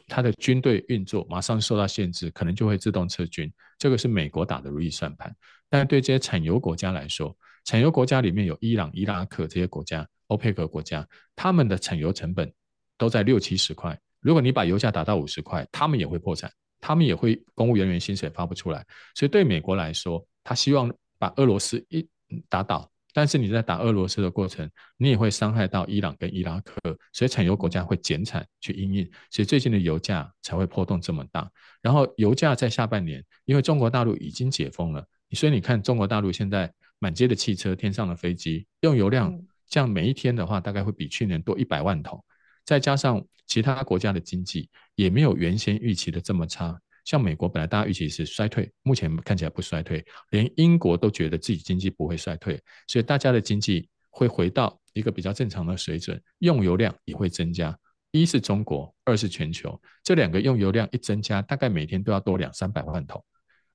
他的军队运作马上受到限制，可能就会自动撤军。这个是美国打的如意算盘。但是对这些产油国家来说，产油国家里面有伊朗、伊拉克这些国家，欧佩克国家，他们的产油成本都在六七十块。如果你把油价打到五十块，他们也会破产，他们也会公务人员薪水发不出来。所以对美国来说，他希望把俄罗斯一打倒，但是你在打俄罗斯的过程，你也会伤害到伊朗跟伊拉克，所以产油国家会减产去应应，所以最近的油价才会波动这么大。然后油价在下半年，因为中国大陆已经解封了，所以你看中国大陆现在。满街的汽车，天上的飞机，用油量这样每一天的话，大概会比去年多一百万桶。再加上其他国家的经济也没有原先预期的这么差。像美国本来大家预期是衰退，目前看起来不衰退，连英国都觉得自己经济不会衰退，所以大家的经济会回到一个比较正常的水准，用油量也会增加。一是中国，二是全球，这两个用油量一增加，大概每天都要多两三百万桶。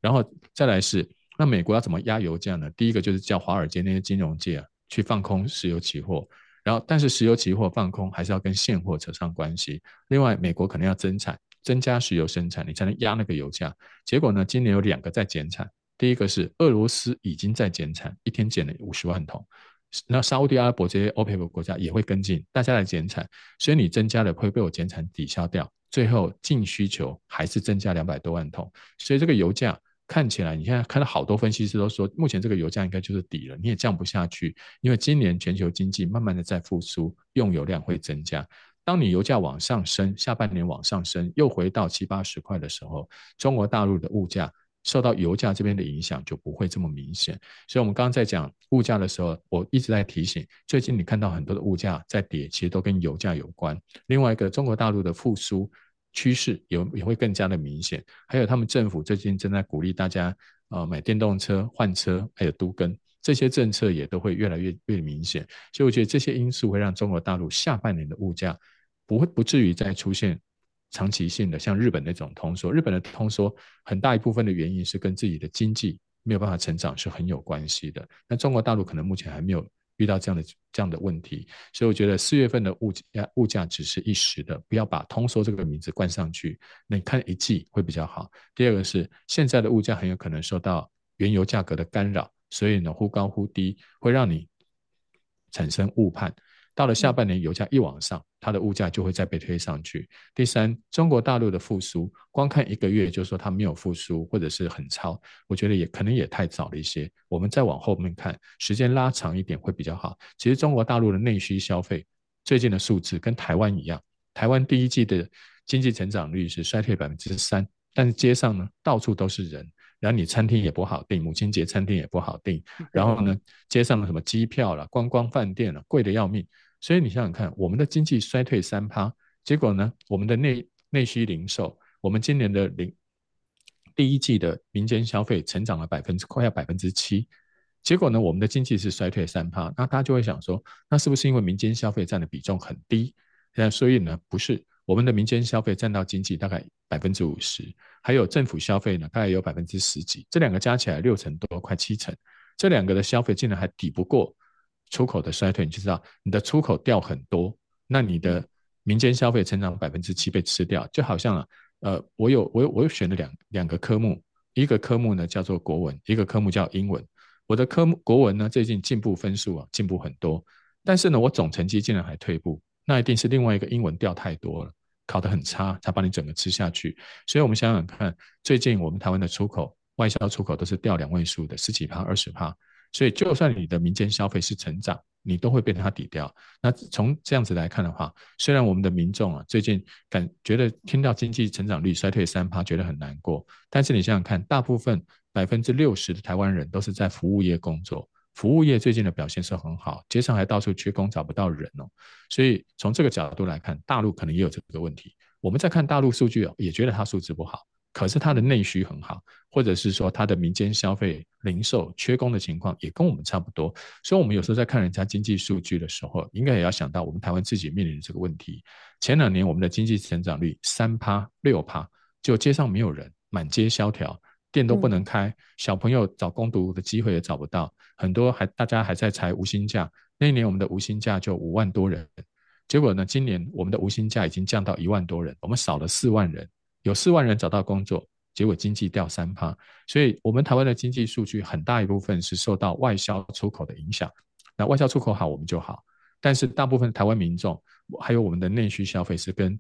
然后再来是。那美国要怎么压油价呢？第一个就是叫华尔街那些金融界啊去放空石油期货，然后但是石油期货放空还是要跟现货扯上关系。另外，美国可能要增产，增加石油生产，你才能压那个油价。结果呢，今年有两个在减产，第一个是俄罗斯已经在减产，一天减了五十万桶，那沙乌地阿拉伯这些 OPEC 国家也会跟进，大家来减产，所以你增加了会被我减产抵消掉，最后净需求还是增加两百多万桶，所以这个油价。看起来，你现在看到好多分析师都说，目前这个油价应该就是底了，你也降不下去，因为今年全球经济慢慢的在复苏，用油量会增加。当你油价往上升，下半年往上升，又回到七八十块的时候，中国大陆的物价受到油价这边的影响就不会这么明显。所以，我们刚刚在讲物价的时候，我一直在提醒，最近你看到很多的物价在跌，其实都跟油价有关。另外一个，中国大陆的复苏。趋势也也会更加的明显，还有他们政府最近正在鼓励大家呃买电动车换车，还有都更。这些政策也都会越来越越明显，所以我觉得这些因素会让中国大陆下半年的物价不会不至于再出现长期性的像日本那种通缩，日本的通缩很大一部分的原因是跟自己的经济没有办法成长是很有关系的，那中国大陆可能目前还没有。遇到这样的这样的问题，所以我觉得四月份的物价物价只是一时的，不要把通缩这个名字冠上去。那你看一季会比较好。第二个是现在的物价很有可能受到原油价格的干扰，所以呢忽高忽低会让你产生误判。到了下半年，油价一往上，它的物价就会再被推上去。第三，中国大陆的复苏，光看一个月就说它没有复苏或者是很超，我觉得也可能也太早了一些。我们再往后面看，时间拉长一点会比较好。其实中国大陆的内需消费最近的数字跟台湾一样，台湾第一季的经济成长率是衰退百分之三，但是街上呢到处都是人。然后你餐厅也不好订，母亲节餐厅也不好订。然后呢，街上的什么机票了、观光饭店了，贵的要命。所以你想想看，我们的经济衰退三趴，结果呢，我们的内内需零售，我们今年的零第一季的民间消费成长了百分之快要百分之七，结果呢，我们的经济是衰退三趴，那大家就会想说，那是不是因为民间消费占的比重很低？那所以呢，不是，我们的民间消费占到经济大概百分之五十，还有政府消费呢，大概有百分之十几，这两个加起来六成多，快七成，这两个的消费竟然还抵不过。出口的衰退，你就知道你的出口掉很多，那你的民间消费成长百分之七被吃掉，就好像啊，呃，我有我有我有选了两两个科目，一个科目呢叫做国文，一个科目叫英文。我的科目国文呢最近进步分数啊进步很多，但是呢我总成绩竟然还退步，那一定是另外一个英文掉太多了，考得很差才把你整个吃下去。所以我们想想看，最近我们台湾的出口外销出口都是掉两位数的十几趴二十趴。所以，就算你的民间消费是成长，你都会被它抵掉。那从这样子来看的话，虽然我们的民众啊最近感觉得听到经济成长率衰退三趴，觉得很难过，但是你想想看，大部分百分之六十的台湾人都是在服务业工作，服务业最近的表现是很好，街上还到处缺工找不到人哦。所以从这个角度来看，大陆可能也有这个问题。我们在看大陆数据哦，也觉得它数字不好。可是它的内需很好，或者是说它的民间消费、零售缺工的情况也跟我们差不多，所以我们有时候在看人家经济数据的时候，应该也要想到我们台湾自己面临的这个问题。前两年我们的经济成长率三趴六趴，就街上没有人，满街萧条，店都不能开，小朋友找工读的机会也找不到，很多还大家还在裁无薪假。那一年我们的无薪假就五万多人，结果呢，今年我们的无薪假已经降到一万多人，我们少了四万人。有四万人找到工作，结果经济掉三趴，所以我们台湾的经济数据很大一部分是受到外销出口的影响。那外销出口好，我们就好，但是大部分台湾民众还有我们的内需消费是跟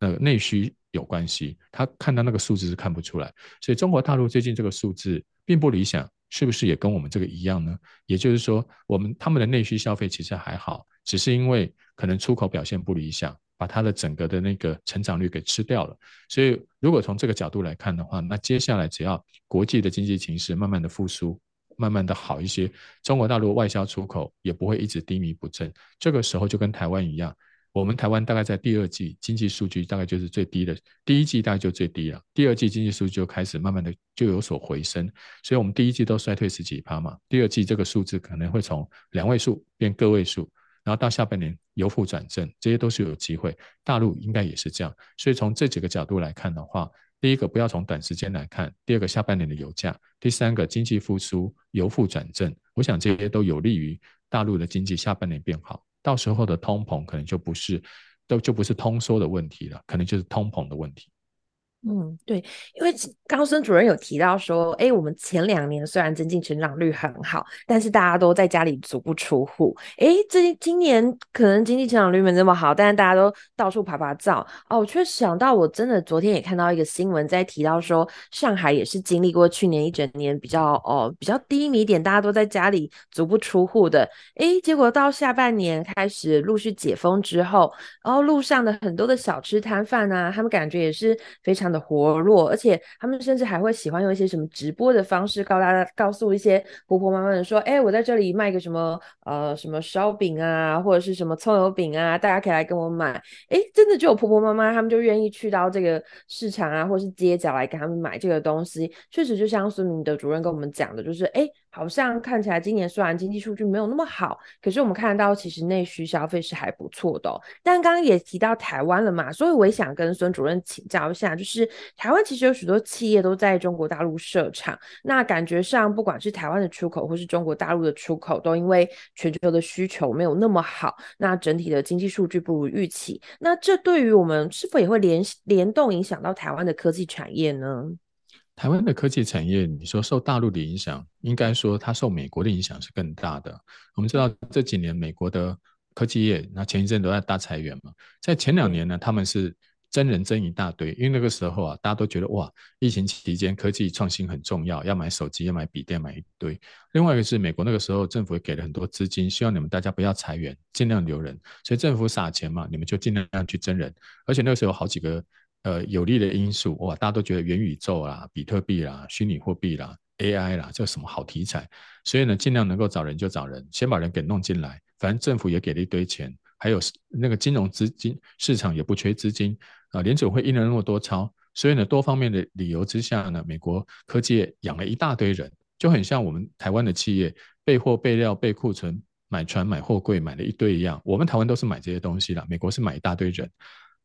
呃内需有关系，他看到那个数字是看不出来。所以中国大陆最近这个数字并不理想，是不是也跟我们这个一样呢？也就是说，我们他们的内需消费其实还好，只是因为可能出口表现不理想。把它的整个的那个成长率给吃掉了，所以如果从这个角度来看的话，那接下来只要国际的经济形势慢慢的复苏，慢慢的好一些，中国大陆外销出口也不会一直低迷不振。这个时候就跟台湾一样，我们台湾大概在第二季经济数据大概就是最低的，第一季大概就最低了，第二季经济数据就开始慢慢的就有所回升，所以我们第一季都衰退十几趴嘛，第二季这个数字可能会从两位数变个位数。然后到下半年由负转正，这些都是有机会。大陆应该也是这样，所以从这几个角度来看的话，第一个不要从短时间来看，第二个下半年的油价，第三个经济复苏由负转正，我想这些都有利于大陆的经济下半年变好。到时候的通膨可能就不是，都就不是通缩的问题了，可能就是通膨的问题。嗯，对，因为刚孙主任有提到说，哎，我们前两年虽然经济成长率很好，但是大家都在家里足不出户。哎，这今年可能经济成长率没那么好，但是大家都到处趴趴走。哦，我却想到，我真的昨天也看到一个新闻，在提到说，上海也是经历过去年一整年比较哦比较低迷点，大家都在家里足不出户的。哎，结果到下半年开始陆续解封之后，然后路上的很多的小吃摊贩啊，他们感觉也是非常的活络，而且他们甚至还会喜欢用一些什么直播的方式，告大家告诉一些婆婆妈妈们说：“哎，我在这里卖个什么呃什么烧饼啊，或者是什么葱油饼啊，大家可以来跟我买。”哎，真的就有婆婆妈妈他们就愿意去到这个市场啊，或是街角来给他们买这个东西。确实，就像孙明的主任跟我们讲的，就是哎。好像看起来今年虽然经济数据没有那么好，可是我们看到其实内需消费是还不错的哦。但刚刚也提到台湾了嘛，所以我也想跟孙主任请教一下，就是台湾其实有许多企业都在中国大陆设厂，那感觉上不管是台湾的出口或是中国大陆的出口，都因为全球的需求没有那么好，那整体的经济数据不如预期。那这对于我们是否也会联联动影响到台湾的科技产业呢？台湾的科技产业，你说受大陆的影响，应该说它受美国的影响是更大的。我们知道这几年美国的科技业，那前一阵都在大裁员嘛，在前两年呢，他们是真人真一大堆，因为那个时候啊，大家都觉得哇，疫情期间科技创新很重要，要买手机，要买笔电，买一堆。另外一个是美国那个时候政府也给了很多资金，希望你们大家不要裁员，尽量留人，所以政府撒钱嘛，你们就尽量去真人，而且那个时候有好几个。呃，有利的因素哇，大家都觉得元宇宙啦、比特币啦、虚拟货币啦、AI 啦，这什么好题材，所以呢，尽量能够找人就找人，先把人给弄进来。反正政府也给了一堆钱，还有那个金融资金市场也不缺资金啊。联准会印了那么多钞，所以呢，多方面的理由之下呢，美国科技业养了一大堆人，就很像我们台湾的企业备货、备料、备库存、买船、买货柜，买了一堆一样。我们台湾都是买这些东西啦，美国是买一大堆人。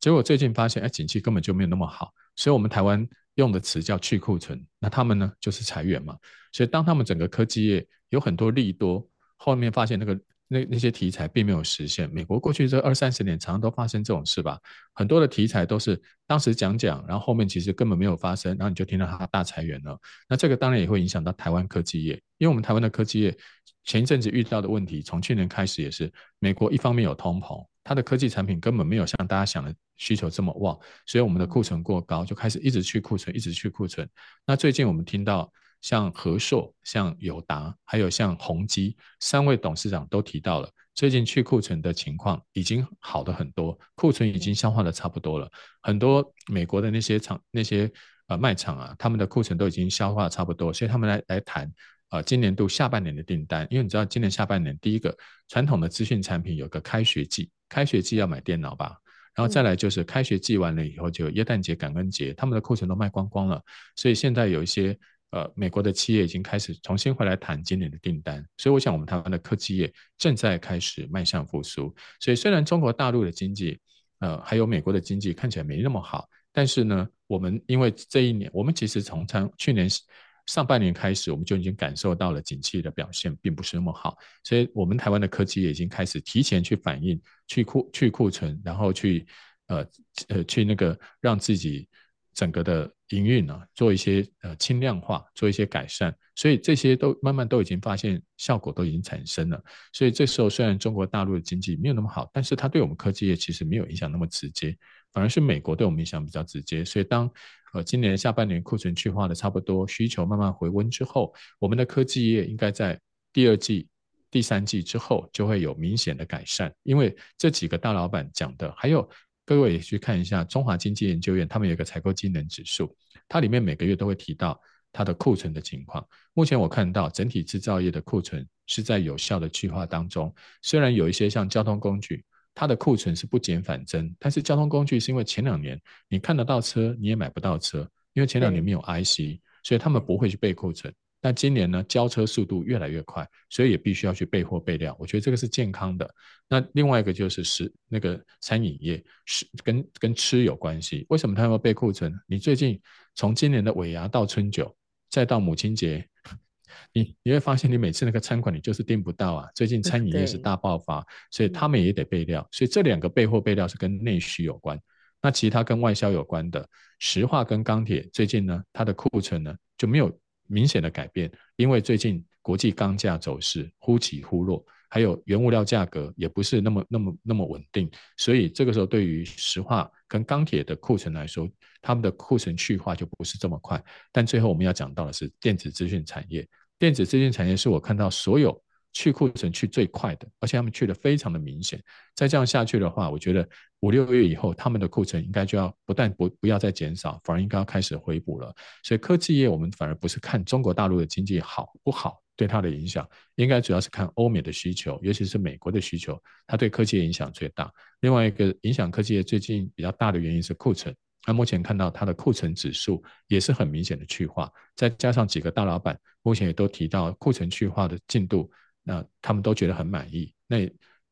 结果最近发现，哎，景气根本就没有那么好，所以我们台湾用的词叫去库存，那他们呢就是裁员嘛。所以当他们整个科技业有很多利多，后面发现那个那那些题材并没有实现。美国过去这二三十年常常都发生这种事吧，很多的题材都是当时讲讲，然后后面其实根本没有发生，然后你就听到他大裁员了。那这个当然也会影响到台湾科技业，因为我们台湾的科技业前一阵子遇到的问题，从去年开始也是，美国一方面有通膨。它的科技产品根本没有像大家想的需求这么旺，所以我们的库存过高，就开始一直去库存，一直去库存。那最近我们听到像和硕、像友达，还有像宏基三位董事长都提到了，最近去库存的情况已经好的很多，库存已经消化的差不多了。很多美国的那些厂、那些呃卖场啊，他们的库存都已经消化差不多，所以他们来来谈、呃，今年度下半年的订单。因为你知道，今年下半年第一个传统的资讯产品有个开学季，开学季要买电脑吧。然后再来就是开学季完了以后，就耶诞节、感恩节，他们的库存都卖光光了。所以现在有一些呃美国的企业已经开始重新回来谈今年的订单。所以我想，我们台湾的科技业正在开始迈向复苏。所以虽然中国大陆的经济呃还有美国的经济看起来没那么好，但是呢，我们因为这一年，我们其实从从去年。上半年开始，我们就已经感受到了景气的表现并不是那么好，所以我们台湾的科技也已经开始提前去反应，去库去库存，然后去呃呃去那个让自己整个的营运呢做一些呃轻量化，做一些改善，所以这些都慢慢都已经发现效果都已经产生了。所以这时候虽然中国大陆的经济没有那么好，但是它对我们科技业其实没有影响那么直接，反而是美国对我们影响比较直接。所以当呃，今年下半年库存去化的差不多，需求慢慢回温之后，我们的科技业应该在第二季、第三季之后就会有明显的改善。因为这几个大老板讲的，还有各位也去看一下中华经济研究院，他们有一个采购机能指数，它里面每个月都会提到它的库存的情况。目前我看到整体制造业的库存是在有效的去化当中，虽然有一些像交通工具。它的库存是不减反增，但是交通工具是因为前两年你看得到车，你也买不到车，因为前两年没有 IC，所以他们不会去备库存。那今年呢，交车速度越来越快，所以也必须要去备货备料。我觉得这个是健康的。那另外一个就是食那个餐饮业是跟跟吃有关系。为什么他们要备库存？你最近从今年的尾牙到春酒，再到母亲节。你你会发现，你每次那个餐馆你就是订不到啊。最近餐饮业是大爆发，所以他们也得备料。所以这两个备货备料是跟内需有关。那其他跟外销有关的，石化跟钢铁，最近呢，它的库存呢就没有明显的改变，因为最近国际钢价走势忽起忽落，还有原物料价格也不是那么那么那么稳定，所以这个时候对于石化跟钢铁的库存来说，他们的库存去化就不是这么快。但最后我们要讲到的是电子资讯产业。电子资讯产业是我看到所有去库存去最快的，而且他们去的非常的明显。再这样下去的话，我觉得五六个月以后，他们的库存应该就要不但不不要再减少，反而应该要开始回补了。所以科技业我们反而不是看中国大陆的经济好不好对它的影响，应该主要是看欧美的需求，尤其是美国的需求，它对科技业影响最大。另外一个影响科技业最近比较大的原因是库存。那目前看到它的库存指数也是很明显的去化，再加上几个大老板目前也都提到库存去化的进度，那他们都觉得很满意。那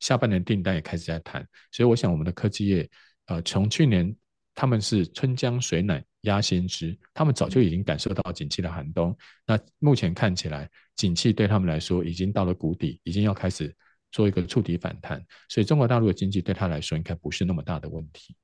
下半年订单也开始在谈，所以我想我们的科技业，呃，从去年他们是春江水暖鸭先知，他们早就已经感受到景气的寒冬。那目前看起来，景气对他们来说已经到了谷底，已经要开始做一个触底反弹，所以中国大陆的经济对他来说应该不是那么大的问题。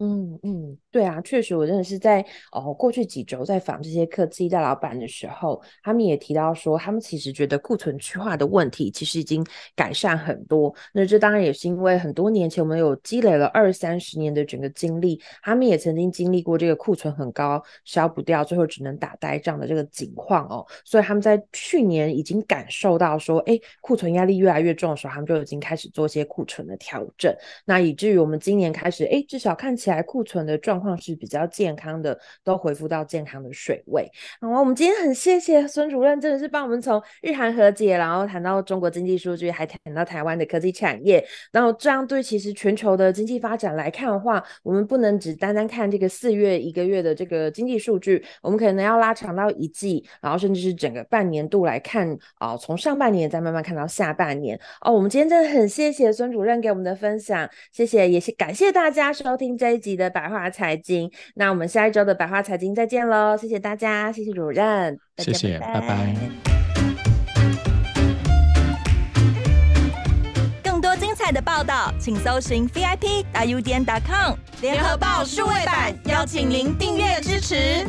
嗯嗯，对啊，确实，我真的是在哦过去几周在访这些科技大老板的时候，他们也提到说，他们其实觉得库存去化的问题其实已经改善很多。那这当然也是因为很多年前我们有积累了二三十年的整个经历，他们也曾经经历过这个库存很高、销不掉，最后只能打呆这样的这个情况哦。所以他们在去年已经感受到说，哎，库存压力越来越重的时候，他们就已经开始做一些库存的调整。那以至于我们今年开始，哎，至少看起起来。库存的状况是比较健康的，都恢复到健康的水位。好，我们今天很谢谢孙主任，真的是帮我们从日韩和解，然后谈到中国经济数据，还谈到台湾的科技产业。然后这样对其实全球的经济发展来看的话，我们不能只单单看这个四月一个月的这个经济数据，我们可能要拉长到一季，然后甚至是整个半年度来看啊、从上半年再慢慢看到下半年。哦，我们今天真的很谢谢孙主任给我们的分享，谢谢，也是感谢大家收听这一集的百话财经，那我们下一周的百话财经再见喽！谢谢大家，谢谢主任，谢谢，拜拜。拜拜。更多精彩的报道，请搜寻 VIP.UDN.com 联合报数位版，邀请您订阅支持。